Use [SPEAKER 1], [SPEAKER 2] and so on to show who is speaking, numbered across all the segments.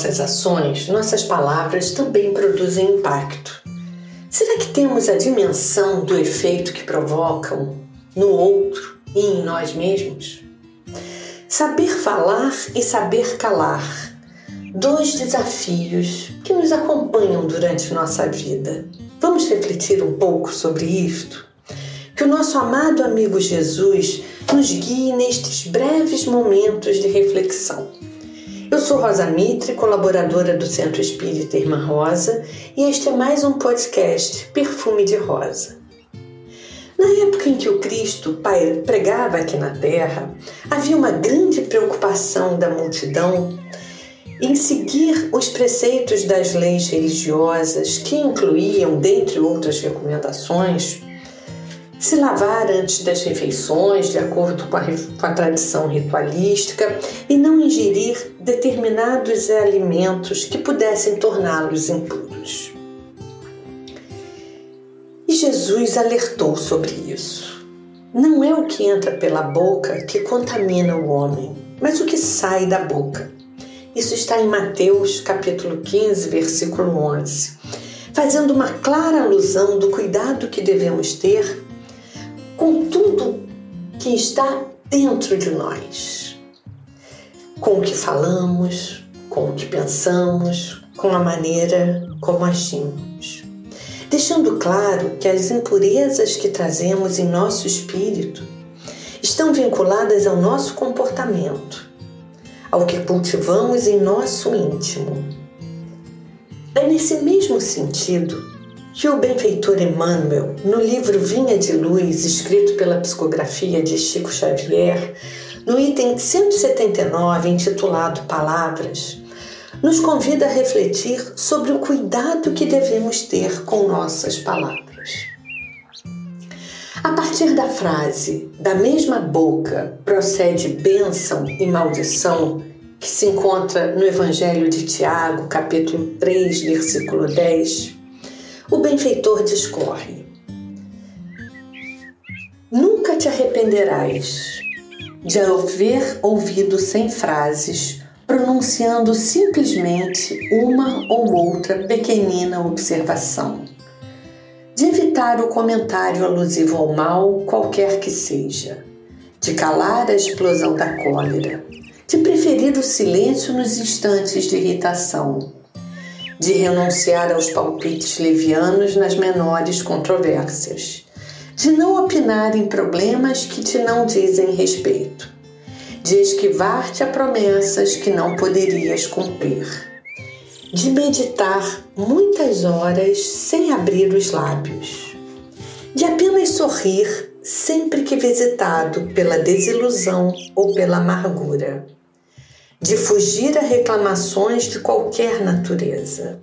[SPEAKER 1] nossas ações, nossas palavras também produzem impacto. Será que temos a dimensão do efeito que provocam no outro e em nós mesmos? Saber falar e saber calar. Dois desafios que nos acompanham durante nossa vida. Vamos refletir um pouco sobre isto? Que o nosso amado amigo Jesus nos guie nestes breves momentos de reflexão. Eu sou Rosa Mitre, colaboradora do Centro Espírita Irmã Rosa, e este é mais um podcast Perfume de Rosa. Na época em que o Cristo pregava aqui na Terra, havia uma grande preocupação da multidão em seguir os preceitos das leis religiosas, que incluíam, dentre outras recomendações, se lavar antes das refeições, de acordo com a, com a, tradição ritualística, e não ingerir determinados alimentos que pudessem torná-los impuros. E Jesus alertou sobre isso. Não é o que entra pela boca que contamina o homem, mas o que sai da boca. Isso está em Mateus capítulo 15, versículo 11, fazendo uma clara alusão do cuidado que devemos ter com tudo que está dentro de nós, com o que falamos, com o que pensamos, com a maneira como agimos. Deixando claro que as impurezas que trazemos em nosso espírito estão vinculadas ao nosso comportamento, ao que cultivamos em nosso íntimo. É nesse mesmo sentido que o benfeitor Emmanuel, no livro Vinha de Luz, escrito pela psicografia de Chico Xavier, no item 179, intitulado Palavras, nos convida a refletir sobre o cuidado que devemos ter com nossas palavras. A partir da frase da mesma boca procede bênção e maldição, que se encontra no Evangelho de Tiago, capítulo 3, versículo 10, o benfeitor discorre: Nunca te arrependerás de haver ouvido sem frases, pronunciando simplesmente uma ou outra pequenina observação, de evitar o comentário alusivo ao mal, qualquer que seja, de calar a explosão da cólera, de preferir o silêncio nos instantes de irritação de renunciar aos palpites levianos nas menores controvérsias, de não opinar em problemas que te não dizem respeito, de esquivar-te a promessas que não poderias cumprir, de meditar muitas horas sem abrir os lábios, de apenas sorrir sempre que visitado pela desilusão ou pela amargura de fugir a reclamações de qualquer natureza,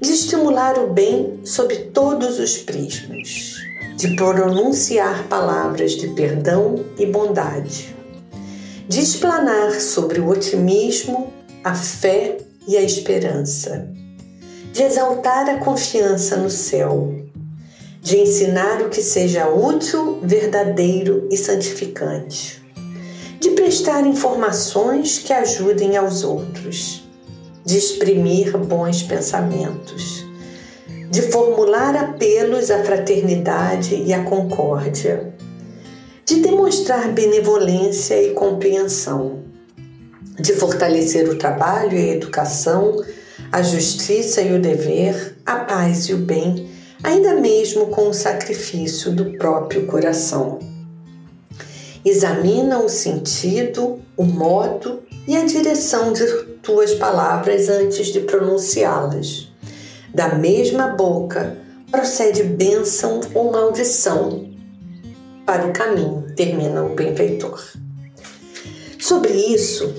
[SPEAKER 1] de estimular o bem sob todos os prismas, de pronunciar palavras de perdão e bondade, de explanar sobre o otimismo, a fé e a esperança, de exaltar a confiança no céu, de ensinar o que seja útil, verdadeiro e santificante de prestar informações que ajudem aos outros, de exprimir bons pensamentos, de formular apelos à fraternidade e à concórdia, de demonstrar benevolência e compreensão, de fortalecer o trabalho e a educação, a justiça e o dever, a paz e o bem, ainda mesmo com o sacrifício do próprio coração Examina o sentido, o modo e a direção de tuas palavras antes de pronunciá-las. Da mesma boca procede bênção ou maldição para o caminho, termina o benfeitor. Sobre isso,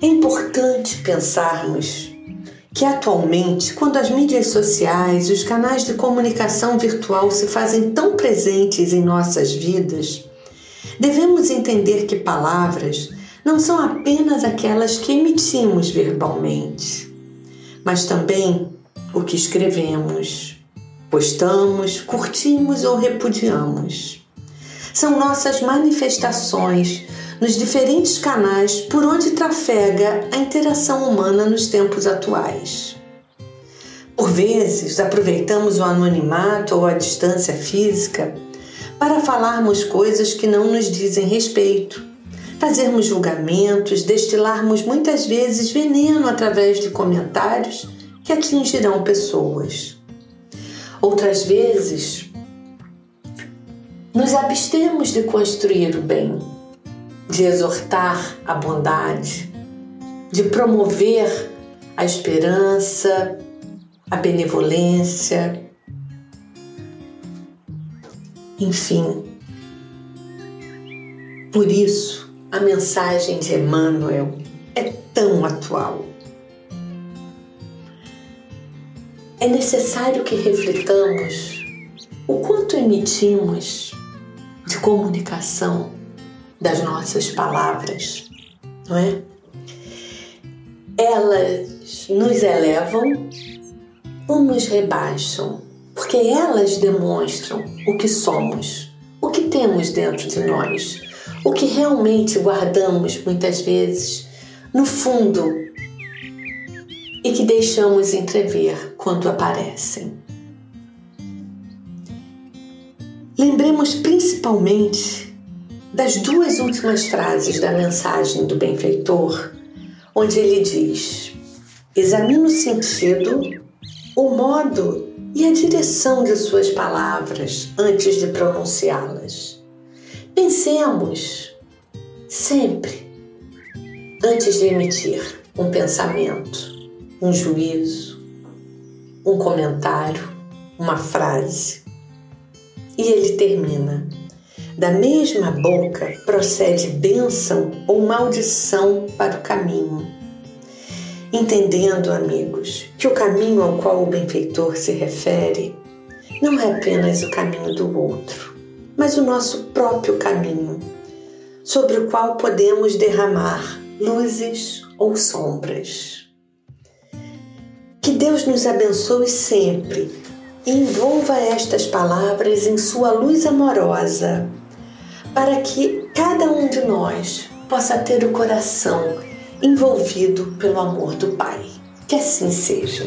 [SPEAKER 1] é importante pensarmos que atualmente, quando as mídias sociais e os canais de comunicação virtual se fazem tão presentes em nossas vidas, Devemos entender que palavras não são apenas aquelas que emitimos verbalmente, mas também o que escrevemos, postamos, curtimos ou repudiamos. São nossas manifestações nos diferentes canais por onde trafega a interação humana nos tempos atuais. Por vezes, aproveitamos o anonimato ou a distância física para falarmos coisas que não nos dizem respeito, fazermos julgamentos, destilarmos muitas vezes veneno através de comentários que atingirão pessoas. Outras vezes, nos abstemos de construir o bem, de exortar a bondade, de promover a esperança, a benevolência, enfim. Por isso, a mensagem de Emmanuel é tão atual. É necessário que reflitamos o quanto emitimos de comunicação das nossas palavras, não é? Elas nos elevam ou nos rebaixam, porque elas demonstram o que somos, o que temos dentro de nós, o que realmente guardamos muitas vezes no fundo e que deixamos entrever quando aparecem. Lembremos principalmente das duas últimas frases da mensagem do benfeitor, onde ele diz: examine o sentido, o modo e a direção de suas palavras antes de pronunciá-las. Pensemos sempre antes de emitir um pensamento, um juízo, um comentário, uma frase. E ele termina: Da mesma boca procede bênção ou maldição para o caminho. Entendendo, amigos, que o caminho ao qual o benfeitor se refere não é apenas o caminho do outro, mas o nosso próprio caminho, sobre o qual podemos derramar luzes ou sombras. Que Deus nos abençoe sempre envolva estas palavras em sua luz amorosa, para que cada um de nós possa ter o coração envolvido pelo amor do Pai. Que assim seja.